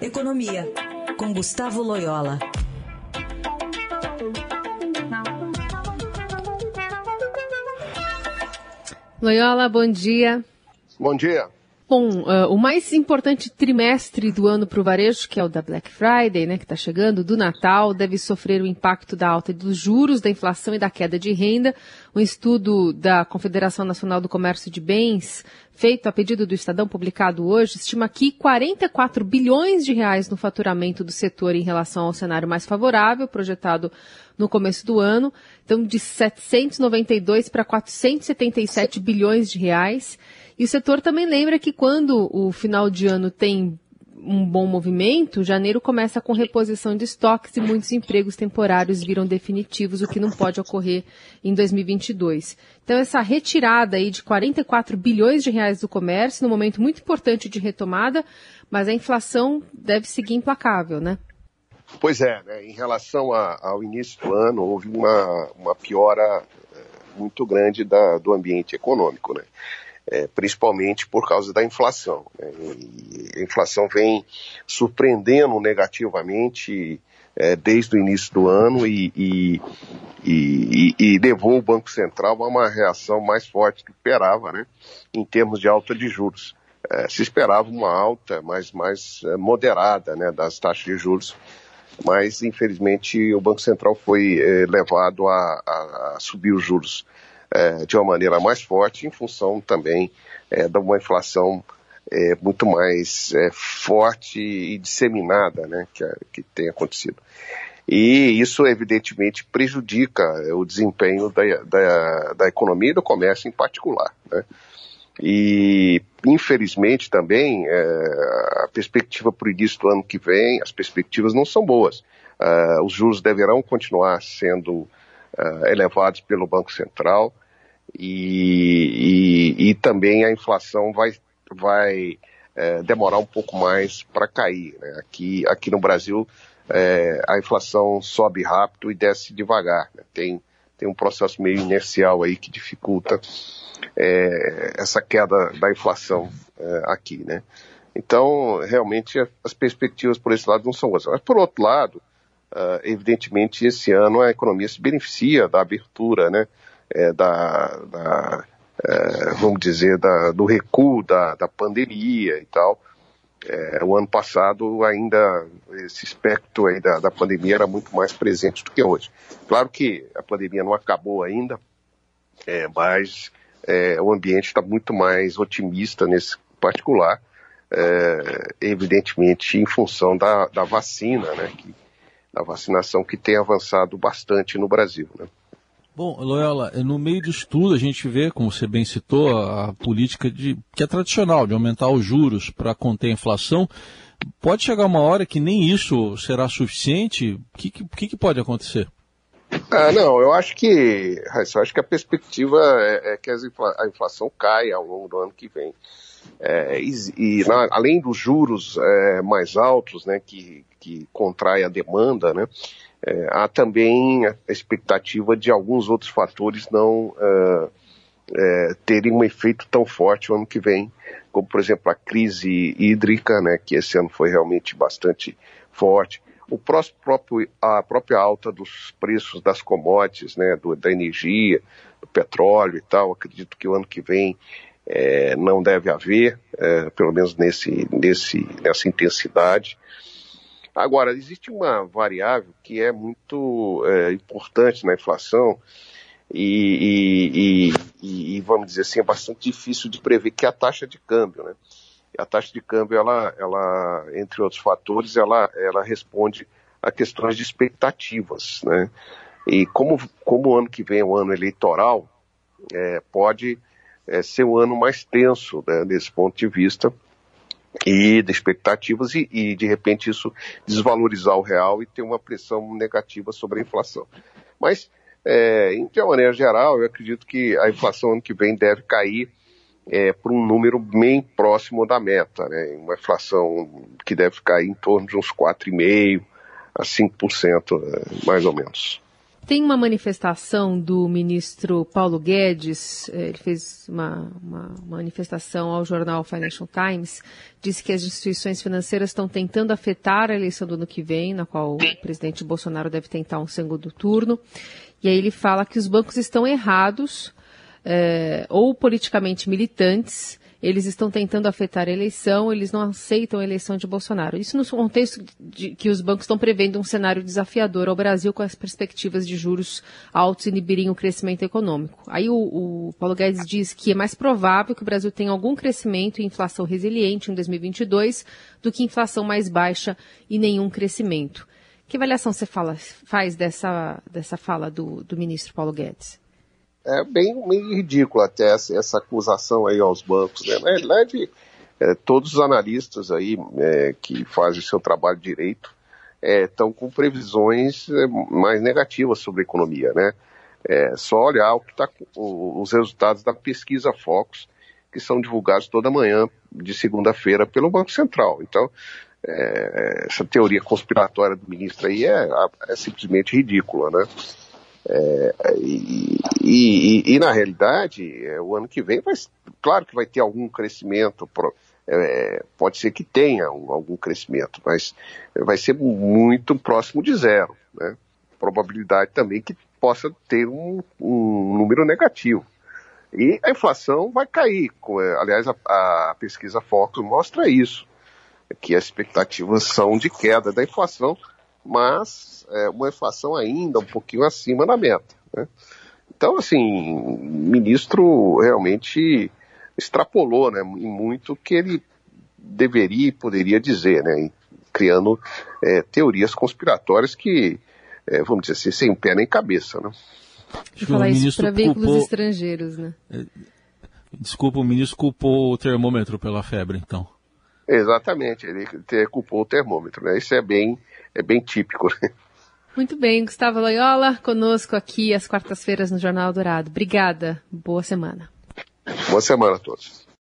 Economia, com Gustavo Loyola. Loyola, bom dia. Bom dia. Bom, uh, o mais importante trimestre do ano para o varejo, que é o da Black Friday, né, que está chegando, do Natal, deve sofrer o impacto da alta dos juros, da inflação e da queda de renda. Um estudo da Confederação Nacional do Comércio de Bens, feito a pedido do Estadão, publicado hoje, estima que 44 bilhões de reais no faturamento do setor em relação ao cenário mais favorável, projetado no começo do ano. Então, de 792 para 477 bilhões de reais. E o setor também lembra que quando o final de ano tem um bom movimento, janeiro começa com reposição de estoques e muitos empregos temporários viram definitivos, o que não pode ocorrer em 2022. Então essa retirada aí de 44 bilhões de reais do comércio, num momento muito importante de retomada, mas a inflação deve seguir implacável, né? Pois é, né? em relação a, ao início do ano, houve uma, uma piora é, muito grande da, do ambiente econômico, né? é, principalmente por causa da inflação. Né? a inflação vem surpreendendo negativamente é, desde o início do ano e, e, e, e, levou o Banco Central a uma reação mais forte do que esperava, né? em termos de alta de juros. É, se esperava uma alta mais, mais moderada né, das taxas de juros, mas infelizmente o Banco Central foi é, levado a, a, a subir os juros é, de uma maneira mais forte, em função também é, de uma inflação muito mais forte e disseminada né, que, que tem acontecido. E isso, evidentemente, prejudica o desempenho da, da, da economia e do comércio em particular. Né? E, infelizmente, também, é, a perspectiva para o início do ano que vem, as perspectivas não são boas. Uh, os juros deverão continuar sendo uh, elevados pelo Banco Central e, e, e também a inflação vai, vai é, demorar um pouco mais para cair. Né? Aqui, aqui no Brasil a inflação sobe rápido e desce devagar. Né? Tem, tem um processo meio inercial aí que dificulta é, essa queda da inflação é, aqui, né? Então, realmente, as perspectivas por esse lado não são boas. Mas, por outro lado, Uh, evidentemente, esse ano a economia se beneficia da abertura, né, é, da, da é, vamos dizer, da, do recuo da, da pandemia e tal. É, o ano passado ainda esse espectro aí da, da pandemia era muito mais presente do que hoje. Claro que a pandemia não acabou ainda, é, mas é, o ambiente está muito mais otimista nesse particular, é, evidentemente em função da, da vacina, né, que a vacinação que tem avançado bastante no Brasil. Né? Bom, Loyola, no meio disso tudo a gente vê, como você bem citou, a política de, que é tradicional, de aumentar os juros para conter a inflação. Pode chegar uma hora que nem isso será suficiente? O que, que, que, pode acontecer? Ah, não, eu acho que, eu acho que a perspectiva é, é que a inflação caia ao longo do ano que vem. É, e, e na, além dos juros é, mais altos, né, que, que contrai a demanda, né, é, há também a expectativa de alguns outros fatores não é, é, terem um efeito tão forte o ano que vem, como por exemplo a crise hídrica, né, que esse ano foi realmente bastante forte, o próprio, a própria alta dos preços das commodities, né, do, da energia, do petróleo e tal, acredito que o ano que vem é, não deve haver, é, pelo menos nesse, nesse, nessa intensidade. Agora, existe uma variável que é muito é, importante na inflação e, e, e, vamos dizer assim, é bastante difícil de prever, que é a taxa de câmbio. Né? A taxa de câmbio, ela, ela, entre outros fatores, ela, ela responde a questões de expectativas. Né? E como, como o ano que vem é um ano eleitoral, é, pode é, ser um ano mais tenso né, desse ponto de vista, e de expectativas e, e, de repente isso desvalorizar o real e ter uma pressão negativa sobre a inflação. Mas é, de uma maneira geral, eu acredito que a inflação ano que vem deve cair é, para um número bem próximo da meta, né? uma inflação que deve cair em torno de uns 4,5% a 5%, é, mais ou menos. Tem uma manifestação do ministro Paulo Guedes, eh, ele fez uma, uma, manifestação ao jornal Financial Times, disse que as instituições financeiras estão tentando afetar a eleição do ano que vem, na qual o presidente Bolsonaro deve tentar um segundo turno. E aí ele fala que os bancos estão errados, eh, ou politicamente militantes, eles estão tentando afetar a eleição, eles não aceitam a eleição de Bolsonaro. Isso no contexto de que os bancos estão prevendo um cenário desafiador ao Brasil com as perspectivas de juros altos inibirem o crescimento econômico. Aí o, o Paulo Guedes diz que é mais provável que o Brasil tenha algum crescimento e inflação resiliente em 2022 do que inflação mais baixa e nenhum crescimento. Que avaliação você fala, faz dessa, dessa fala do, do ministro Paulo Guedes? É bem, bem ridículo até essa, essa, acusação aí aos bancos, né? Na verdade, é, todos os analistas aí é, que fazem seu trabalho direito estão é, com previsões é, mais negativas sobre a economia, né? É só olhar o que tá, o, os resultados da pesquisa Focus, que são divulgados toda manhã de segunda-feira pelo Banco Central. Então, é, essa teoria conspiratória do ministro aí é, é simplesmente ridícula, né? É, e, e, e, na realidade, é, o ano que vem, vai, claro que vai ter algum crescimento, pro, é, pode ser que tenha um, algum crescimento, mas vai ser muito próximo de zero. Né? Probabilidade também que possa ter um, um número negativo. E a inflação vai cair. É, aliás, a, a pesquisa Focus mostra isso, que as expectativas são de queda da inflação, mas é, uma inflação ainda um pouquinho acima da meta. Né? Então, assim, o ministro realmente extrapolou né, em muito que ele deveria e poderia dizer, né, criando é, teorias conspiratórias que, é, vamos dizer assim, sem pé nem cabeça. Né? Deixa eu falar isso para veículos culpou... estrangeiros, né? É, desculpa, o ministro culpou o termômetro pela febre, então. Exatamente, ele culpou o termômetro, né? Isso é bem, é bem típico. Né? Muito bem, Gustavo Loyola, conosco aqui às quartas-feiras no Jornal Dourado. Obrigada, boa semana. Boa semana a todos.